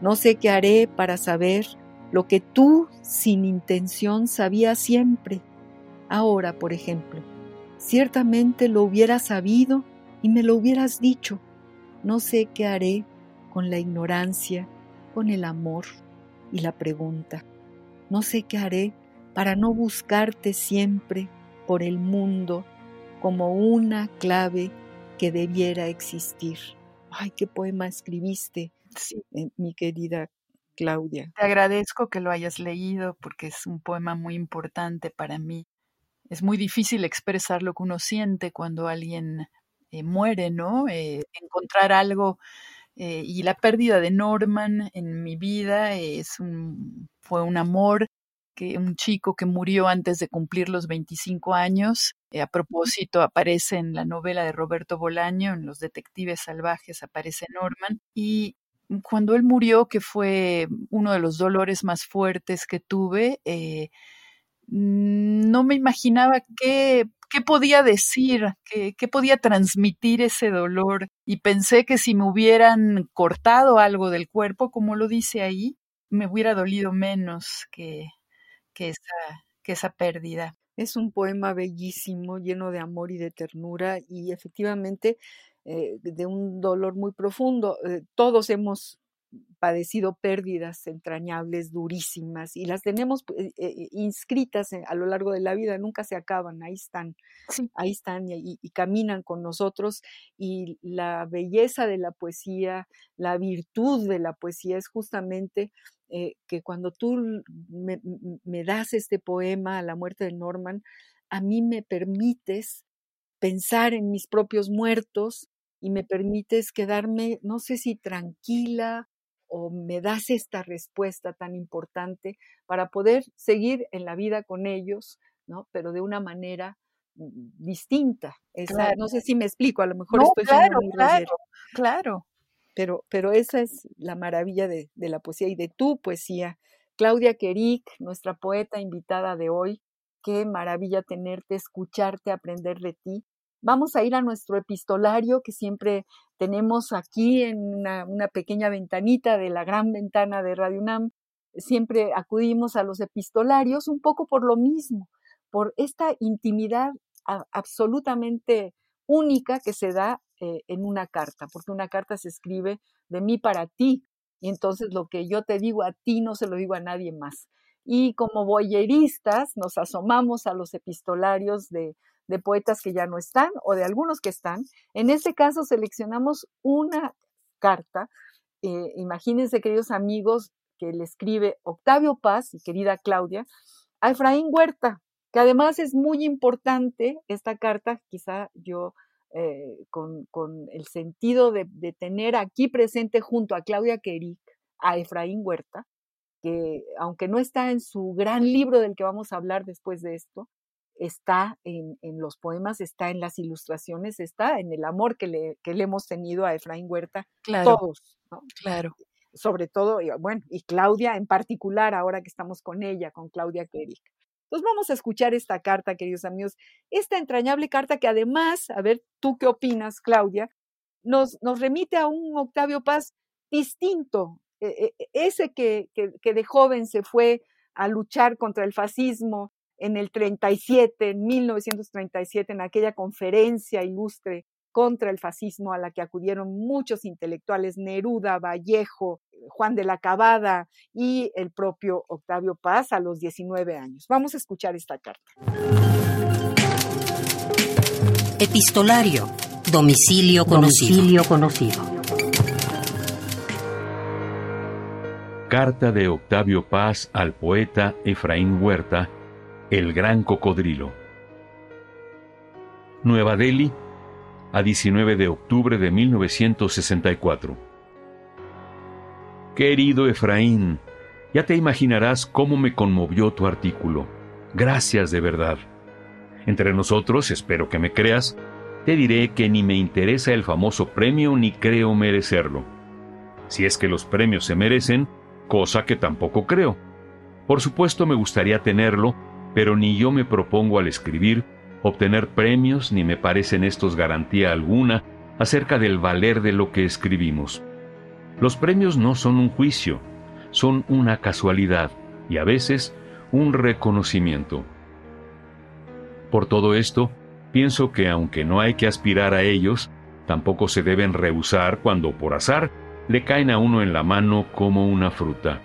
No sé qué haré para saber lo que tú, sin intención, sabías siempre. Ahora, por ejemplo, ciertamente lo hubiera sabido y me lo hubieras dicho. No sé qué haré con la ignorancia, con el amor y la pregunta. No sé qué haré para no buscarte siempre por el mundo como una clave que debiera existir. Ay, qué poema escribiste, eh, mi querida Claudia.
Te agradezco que lo hayas leído porque es un poema muy importante para mí. Es muy difícil expresar lo que uno siente cuando alguien eh, muere, ¿no? Eh, encontrar algo eh, y la pérdida de Norman en mi vida es un, fue un amor que un chico que murió antes de cumplir los 25 años. a propósito, aparece en la novela de Roberto Bolaño, en Los Detectives Salvajes, aparece Norman. Y cuando él murió, que fue uno de los dolores más fuertes que tuve, no me imaginaba qué qué podía decir, ¿Qué, podía transmitir ese dolor. Y pensé que si me hubieran cortado algo del cuerpo, como lo dice ahí, me hubiera dolido menos que, esa, que pérdida.
Es un poema bellísimo, lleno de amor y de ternura y efectivamente eh, de un dolor muy profundo. Eh, todos hemos padecido pérdidas entrañables, durísimas, y las tenemos eh, eh, inscritas a lo largo de la vida, nunca se acaban, ahí están, ahí están y, caminan con nosotros, y la belleza de la poesía, la virtud de la poesía es justamente eh, que cuando tú me, me das este poema a la muerte de Norman, a mí me permites pensar en mis propios muertos y me permites quedarme, no sé si tranquila o me das esta respuesta tan importante para poder seguir en la vida con ellos, ¿no? Pero de una manera mm, distinta. No sé si me explico, a lo mejor estoy
claro, claro, claro.
Pero, pero esa es la maravilla de, de la poesía y de tu poesía. Claudia Queric, nuestra poeta invitada de hoy, qué maravilla tenerte, escucharte, aprender de ti. Vamos a ir a nuestro epistolario que siempre tenemos aquí en una, pequeña ventanita de la gran ventana de Radio UNAM. Siempre acudimos a los epistolarios un poco por lo mismo, por esta intimidad absolutamente única que se da eh, en una carta, porque una carta se escribe de mí para ti, y entonces lo que yo te digo a ti no se lo digo a nadie más. Y como boyeristas nos asomamos a los epistolarios de de poetas que ya no están o de algunos que están. En este caso seleccionamos una carta. Eh, imagínense, queridos amigos, que le escribe Octavio Paz y querida Claudia a Efraín Huerta, que además es muy importante esta carta, quizá yo eh, con, el sentido de, tener aquí presente junto a Claudia Queric a Efraín Huerta, que aunque no está en su gran libro del que vamos a hablar después de esto, está en, los poemas, está en las ilustraciones, está en el amor que le, que le hemos tenido a Efraín Huerta, todos.
Claro.
Sobre todo, y, bueno, y Claudia en particular, ahora que estamos con ella, con Claudia Queric. Entonces vamos a escuchar esta carta, queridos amigos, esta entrañable carta que además, a ver, ¿tú qué opinas, Claudia? Nos, nos remite a un Octavio Paz distinto, e, e, e, ese que, que, de joven se fue a luchar contra el fascismo en el 37, en 1937, en aquella conferencia ilustre contra el fascismo a la que acudieron muchos intelectuales, Neruda, Vallejo, Juan de la Cabada y el propio Octavio Paz a los 19 años. Vamos a escuchar esta carta.
Epistolario. Domicilio conocido. Domicilio conocido.
Carta de Octavio Paz al poeta Efraín Huerta, El Gran Cocodrilo. Nueva Delhi, a 19 de octubre de 1964. Querido Efraín, ya te imaginarás cómo me conmovió tu artículo. Gracias de verdad. Entre nosotros, espero que me creas, te diré que ni me interesa el famoso premio ni creo merecerlo. Si es que los premios se merecen, cosa que tampoco creo. Por supuesto me gustaría tenerlo, pero ni yo me propongo al escribir obtener premios ni me parecen estos garantía alguna acerca del valer de lo que escribimos. Los premios no son un juicio, son una casualidad y a veces un reconocimiento. Por todo esto, pienso que aunque no hay que aspirar a ellos, tampoco se deben rehusar cuando por azar le caen a uno en la mano como una fruta.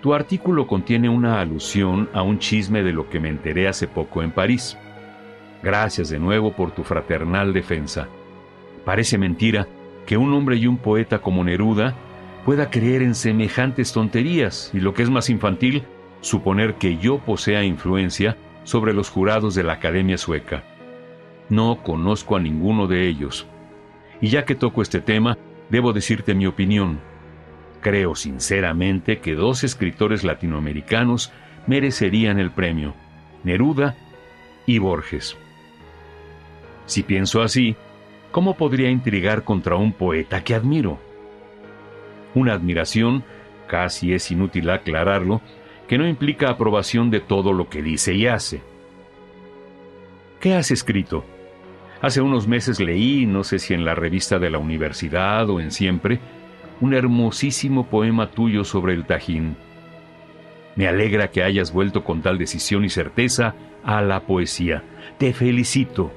Tu artículo contiene una alusión a un chisme de lo que me enteré hace poco en París. Gracias de nuevo por tu fraternal defensa. Parece mentira que un hombre y un poeta como Neruda pueda creer en semejantes tonterías y lo que es más infantil, suponer que yo posea influencia sobre los jurados de la Academia Sueca. No conozco a ninguno de ellos. Y ya que toco este tema, debo decirte mi opinión. Creo sinceramente que dos escritores latinoamericanos merecerían el premio, Neruda y Borges. Si pienso así, ¿cómo podría intrigar contra un poeta que admiro? Una admiración, casi es inútil aclararlo, que no implica aprobación de todo lo que dice y hace. ¿Qué has escrito? Hace unos meses leí, no sé si en la revista de la universidad o en Siempre, un hermosísimo poema tuyo sobre el Tajín. Me alegra que hayas vuelto con tal decisión y certeza a la poesía. Te felicito.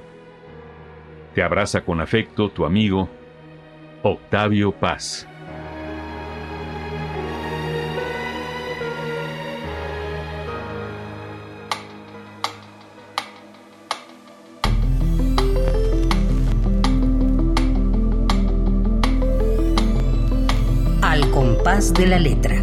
Te abraza con afecto tu amigo Octavio Paz.
Compás de la letra.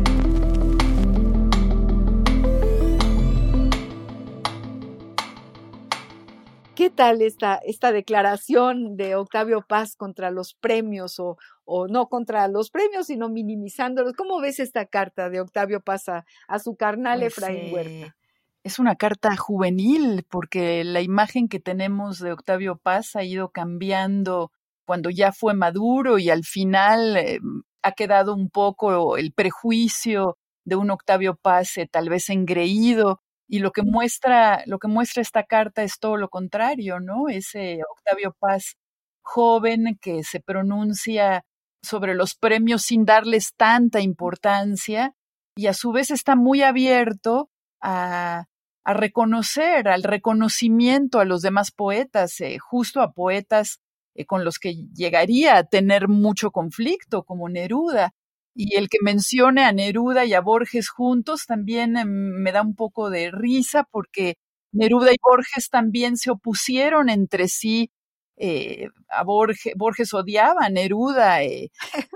¿Qué tal esta, esta declaración de Octavio Paz contra los premios o, o, no contra los premios, sino minimizándolos? ¿Cómo ves esta carta de Octavio Paz a, su carnal pues, Efraín Huerta?
es una carta juvenil porque la imagen que tenemos de Octavio Paz ha ido cambiando cuando ya fue maduro y al final eh, ha quedado un poco el prejuicio de un Octavio Paz eh, tal vez engreído y lo que muestra, lo que muestra esta carta es todo lo contrario, ¿no? Ese Octavio Paz joven que se pronuncia sobre los premios sin darles tanta importancia y a su vez está muy abierto a, a reconocer, al reconocimiento a los demás poetas, eh, justo a poetas eh, con los que llegaría a tener mucho conflicto, como Neruda. Y el que mencione a Neruda y a Borges juntos también em, me da un poco de risa porque Neruda y Borges también se opusieron entre sí. Eh, a Borges, Borges odiaba a Neruda, eh,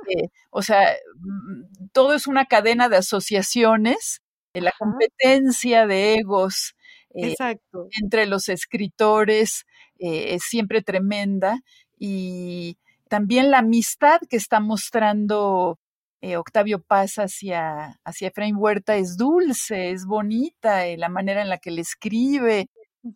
eh, o sea, mm, todo es una cadena de asociaciones la competencia de egos
Exacto.
entre los escritores es siempre tremenda y también la amistad que está mostrando Octavio Paz hacia, hacia Efraín Huerta es dulce, es bonita, la manera en la que le escribe,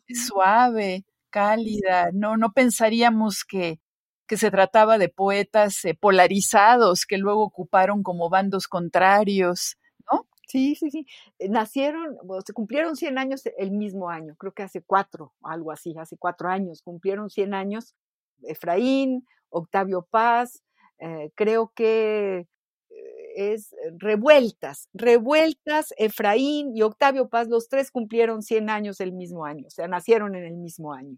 es suave, cálida. No, no pensaríamos que, que se trataba de poetas eh, polarizados que luego ocuparon como bandos contrarios, ¿no?
Sí, sí, sí. Eh, nacieron, se cumplieron 100 años el mismo año, creo que hace cuatro, algo así, hace cuatro años, cumplieron 100 años Efraín, Octavio Paz, eh, creo que es revueltas, revueltas, Efraín y Octavio Paz, los tres cumplieron 100 años el mismo año, o sea, nacieron en el mismo año.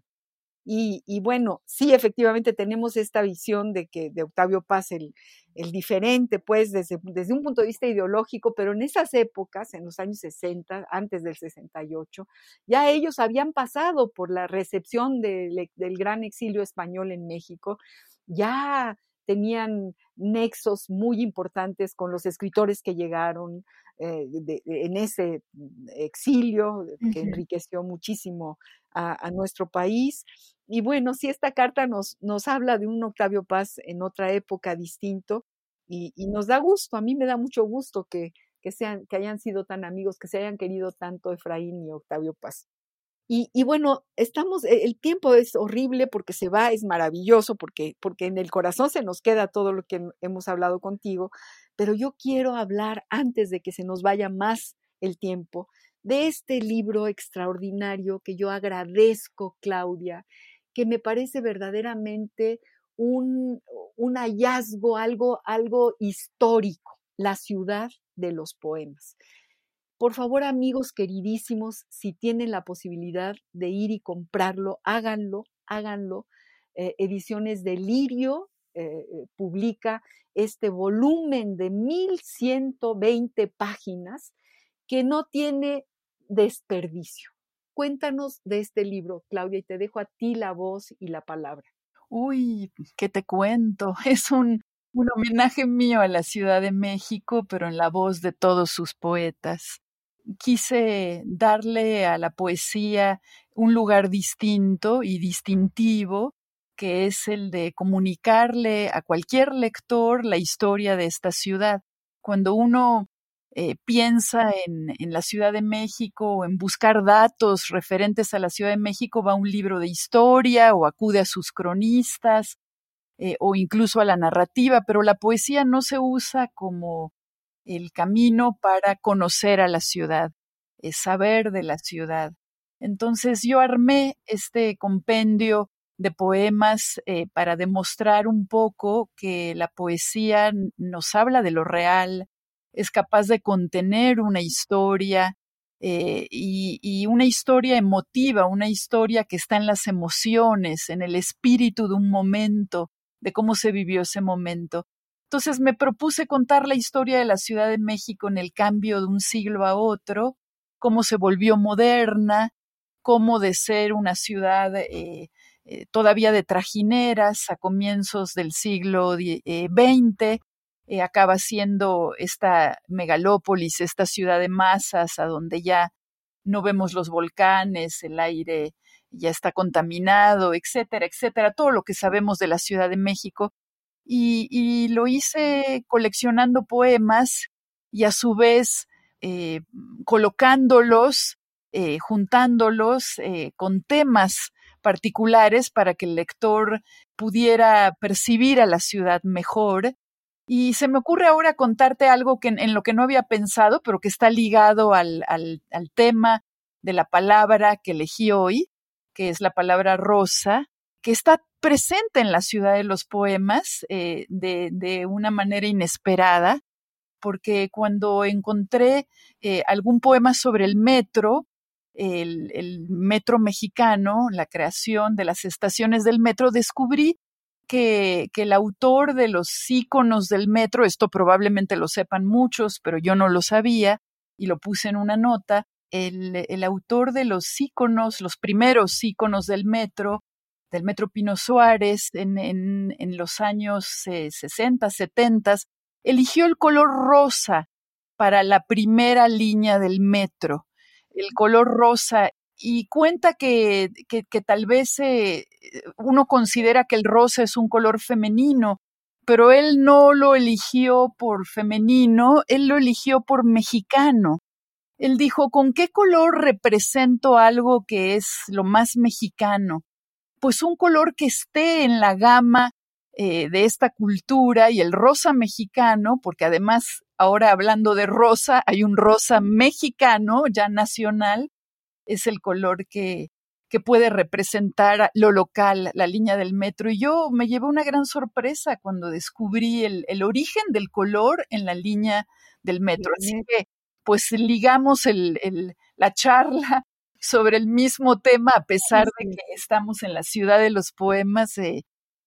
Y, bueno, sí, efectivamente tenemos esta visión de que de Octavio Paz, el, el diferente, pues desde, desde, un punto de vista ideológico, pero en esas épocas, en los años 60, antes del 68, ya ellos habían pasado por la recepción del gran exilio español en México, ya tenían nexos muy importantes con los escritores que llegaron eh, en ese exilio, que enriqueció muchísimo a, nuestro país. Y bueno, si esta carta nos, nos habla de un Octavio Paz en otra época distinto y, nos da gusto, a mí me da mucho gusto que, que, sean, que hayan sido tan amigos, que se hayan querido tanto Efraín y Octavio Paz. Y, bueno, estamos, e, el tiempo es horrible porque se va, es maravilloso porque, porque en el corazón se nos queda todo lo que hemos hablado contigo, pero yo quiero hablar antes de que se nos vaya más el tiempo de este libro extraordinario que yo agradezco, Claudia, que me parece verdaderamente un, un hallazgo, algo, algo histórico, la ciudad de los poemas. Por favor, amigos queridísimos, si tienen la posibilidad de ir y comprarlo, háganlo, háganlo. Eh, ediciones de Lirio eh, eh, publica este volumen de 1120 páginas que no tiene desperdicio. Cuéntanos de este libro, Claudia, y te dejo a ti la voz y la palabra.
Uy, ¿qué te cuento? Es un, un homenaje mío a la Ciudad de México, pero en la voz de todos sus poetas quise darle a la poesía un lugar distinto y distintivo, que es el de comunicarle a cualquier lector la historia de esta ciudad. Cuando uno eh, piensa en, la Ciudad de México o en buscar datos referentes a la Ciudad de México, va a un libro de historia o acude a sus cronistas eh, o incluso a la narrativa, pero la poesía no se usa como el camino para conocer a la ciudad, es saber de la ciudad. Entonces yo armé este compendio de poemas eh, para demostrar un poco que la poesía nos habla de lo real, es capaz de contener una historia eh, y, una historia emotiva, una historia que está en las emociones, en el espíritu de un momento, de cómo se vivió ese momento. Entonces me propuse contar la historia de la Ciudad de México en el cambio de un siglo a otro, cómo se volvió moderna, cómo de ser una ciudad eh, eh, todavía de trajineras a comienzos del siglo XX, eh, acaba siendo esta megalópolis, esta ciudad de masas, a donde ya no vemos los volcanes, el aire ya está contaminado, etcétera, etcétera, todo lo que sabemos de la Ciudad de México. Y, lo hice coleccionando poemas y a su vez eh, colocándolos, eh, juntándolos eh, con temas particulares para que el lector pudiera percibir a la ciudad mejor. Y se me ocurre ahora contarte algo que, en lo que no había pensado, pero que está ligado al, al, tema de la palabra que elegí hoy, que es la palabra rosa, que está presente en la ciudad de los poemas eh, de, de, una manera inesperada, porque cuando encontré eh, algún poema sobre el metro, el, metro mexicano, la creación de las estaciones del metro, descubrí que, el autor de los íconos del metro, esto probablemente lo sepan muchos, pero yo no lo sabía y lo puse en una nota, el, autor de los íconos, los primeros íconos del metro, del Metro Pino Suárez en, los años 60, eh, 70, eligió el color rosa para la primera línea del metro, el color rosa, y cuenta que, que, tal vez eh, uno considera que el rosa es un color femenino, pero él no lo eligió por femenino, él lo eligió por mexicano. Él dijo, ¿con qué color represento algo que es lo más mexicano? Pues un color que esté en la gama eh, de esta cultura y el rosa mexicano, porque además ahora hablando de rosa, hay un rosa mexicano ya nacional, es el color que, que puede representar lo local, la línea del metro. Y yo me llevé una gran sorpresa cuando descubrí el, el origen del color en la línea del metro. Así que pues ligamos el, el, la charla sobre el mismo tema, a pesar de que estamos en la ciudad de los poemas, eh,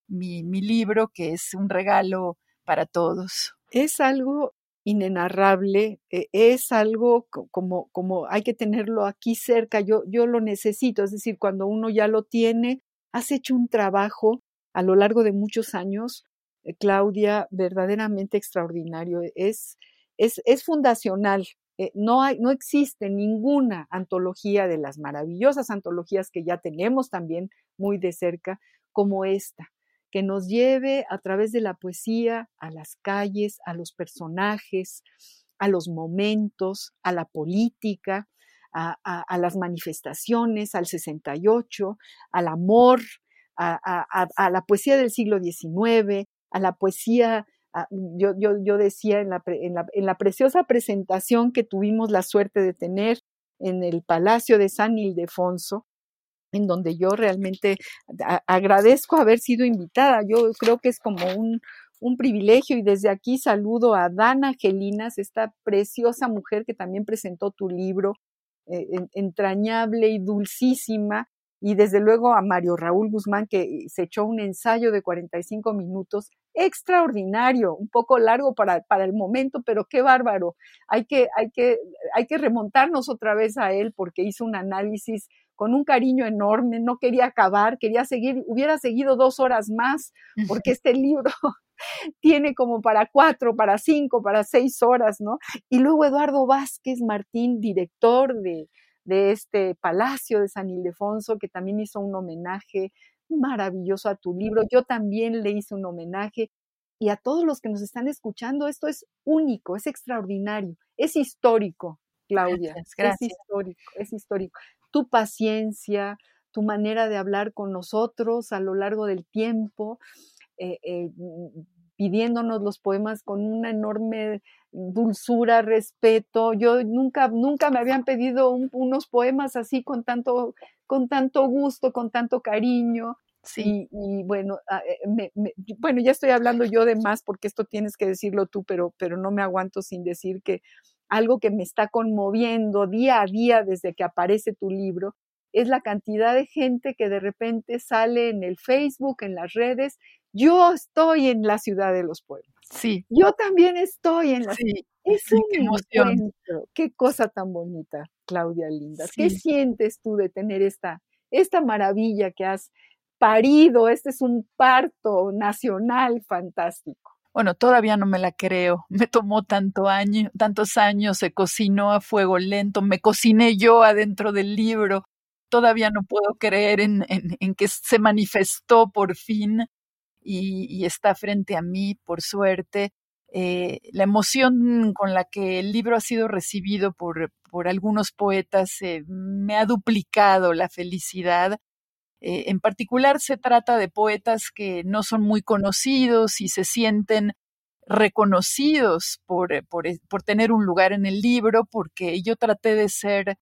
mi, mi libro, que es un regalo para todos.
Es algo inenarrable, eh, es algo como, como hay que tenerlo aquí cerca, yo, yo lo necesito, es decir, cuando uno ya lo tiene, has hecho un trabajo a lo largo de muchos años, eh, Claudia, verdaderamente extraordinario, es, es, es fundacional eh, no, hay, no existe ninguna antología de las maravillosas antologías que ya tenemos también muy de cerca como esta, que nos lleve a través de la poesía a las calles, a los personajes, a los momentos, a la política, a, las manifestaciones, al 68, al amor, a, la poesía del siglo XIX, a la poesía yo, decía en la, preciosa presentación que tuvimos la suerte de tener en el Palacio de San Ildefonso, en donde yo realmente agradezco haber sido invitada. Yo creo que es como un, un privilegio y desde aquí saludo a Dana Gelinas, esta preciosa mujer que también presentó tu libro, eh, entrañable y dulcísima, y desde luego a Mario Raúl Guzmán, que se echó un ensayo de 45 minutos extraordinario, un poco largo para, para el momento, pero qué bárbaro. Hay que, hay, que, hay que remontarnos otra vez a él porque hizo un análisis con un cariño enorme, no quería acabar, quería seguir, hubiera seguido dos horas más, porque este libro tiene como para cuatro, para cinco, para seis horas, ¿no? Y luego Eduardo Vázquez Martín, director de, de este Palacio de San Ildefonso, que también hizo un homenaje maravilloso a tu libro. Yo también le hice un homenaje y a todos los que nos están escuchando, esto es único, es extraordinario, es histórico, Claudia. Es histórico, es histórico. Tu paciencia, tu manera de hablar con nosotros a lo largo del tiempo, eh, eh, pidiéndonos los poemas con una enorme dulzura, respeto. Yo nunca, nunca me habían pedido unos poemas así con tanto, con tanto gusto, con tanto cariño. Sí. Y, bueno, ah, eh, bueno, ya estoy hablando yo de más porque esto tienes que decirlo tú, pero, pero no me aguanto sin decir que algo que me está conmoviendo día a día desde que aparece tu libro es la cantidad de gente que de repente sale en el Facebook, en las redes. Yo estoy en la ciudad de los pueblos.
Sí.
Yo también estoy en la sí. Es un qué Qué cosa tan bonita, Claudia Linda. ¿Qué sientes tú de tener esta, esta maravilla que has parido? Este es un parto nacional fantástico.
Bueno, todavía no me la creo. Me tomó tanto año, tantos años, se cocinó a fuego lento, me cociné yo adentro del libro. Todavía no puedo creer en, en que se manifestó por fin y, está frente a mí, por suerte. Eh, la emoción con la que el libro ha sido recibido por, por algunos poetas eh, me ha duplicado la felicidad. Eh, en particular se trata de poetas que no son muy conocidos y se sienten reconocidos por, por, por tener un lugar en el libro, porque yo traté de ser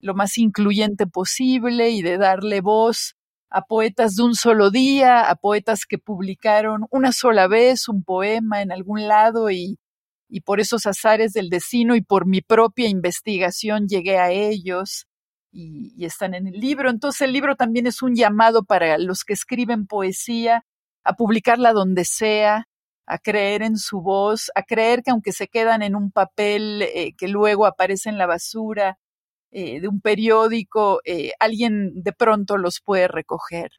lo más incluyente posible y de darle voz a poetas de un solo día, a poetas que publicaron una sola vez un poema en algún lado y, y por esos azares del destino y por mi propia investigación llegué a ellos y, y, están en el libro. Entonces el libro también es un llamado para los que escriben poesía a publicarla donde sea, a creer en su voz, a creer que aunque se quedan en un papel eh, que luego aparece en la basura, eh, de un periódico, eh, alguien de pronto los puede recoger.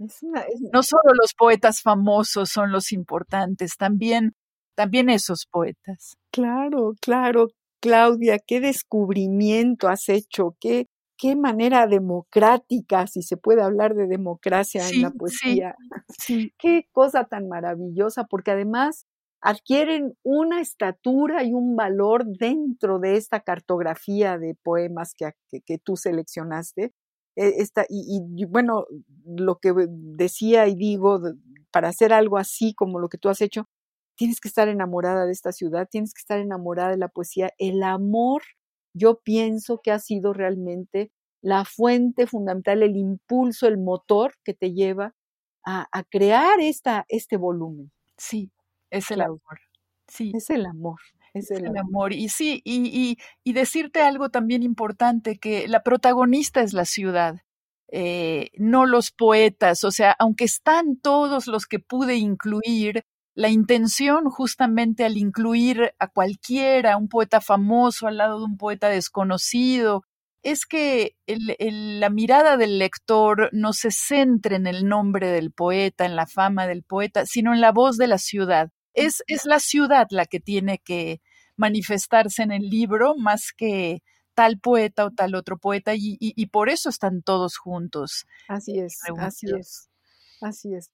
No solo los poetas famosos son los importantes, también, también esos poetas.
Claro, claro. Claudia, qué descubrimiento has hecho, qué, qué manera democrática, si se puede hablar de democracia en la poesía.
Sí,
Qué cosa tan maravillosa, porque además adquieren una estatura y un valor dentro de esta cartografía de poemas que, que, tú seleccionaste. E, esta, y, y, bueno, lo que decía y digo, para hacer algo así como lo que tú has hecho, tienes que estar enamorada de esta ciudad, tienes que estar enamorada de la poesía. El amor yo pienso que ha sido realmente la fuente fundamental, el impulso, el motor que te lleva a, crear esta, este volumen.
Sí, es el amor. Sí.
Es el amor.
Es, el, amor. Y sí, y, y, decirte algo también importante, que la protagonista es la ciudad. Eh, no los poetas, o sea, aunque están todos los que pude incluir, la intención justamente al incluir a cualquiera, un poeta famoso al lado de un poeta desconocido, es que la mirada del lector no se centre en el nombre del poeta, en la fama del poeta, sino en la voz de la ciudad. Es, es la ciudad la que tiene que manifestarse en el libro más que tal poeta o tal otro poeta y, y por eso están todos juntos.
Así es, así es, así es.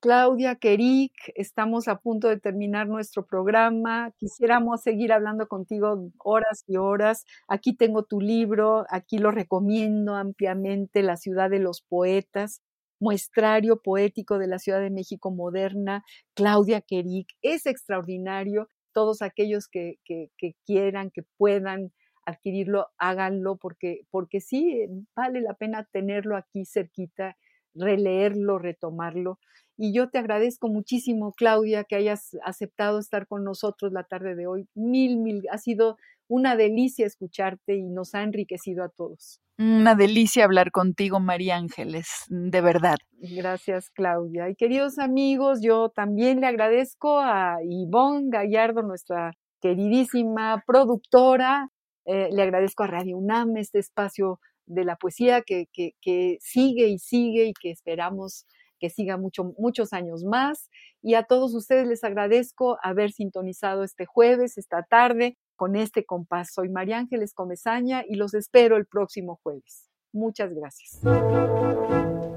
Claudia Kerik, estamos a punto de terminar nuestro programa. Quisiéramos seguir hablando contigo horas y horas. Aquí tengo tu libro, aquí lo recomiendo ampliamente, La ciudad de los poetas, muestrario poético de la Ciudad de México moderna. Claudia Kerik, es extraordinario. Todos aquellos que, que, quieran, que puedan adquirirlo, háganlo porque, porque sí, vale la pena tenerlo aquí cerquita, releerlo, retomarlo. Y yo te agradezco muchísimo, Claudia, que hayas aceptado estar con nosotros la tarde de hoy. Mil, mil, ha sido una delicia escucharte y nos ha enriquecido a todos.
Una delicia hablar contigo, María Ángeles, de verdad.
Gracias, Claudia. Y queridos amigos, yo también le agradezco a Ivonne Gallardo, nuestra queridísima productora. Eh, le agradezco a Radio UNAM este espacio de la poesía que, que, que sigue y sigue y que esperamos que siga mucho, muchos años más. Y a todos ustedes les agradezco haber sintonizado este jueves, esta tarde, con este compás. Soy María Ángeles Comezaña y los espero el próximo jueves. Muchas gracias.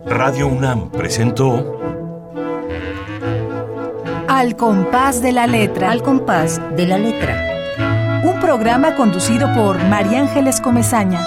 Radio UNAM presentó
Al compás de la letra.
Al compás de la letra.
Un programa conducido por María Ángeles Comezaña.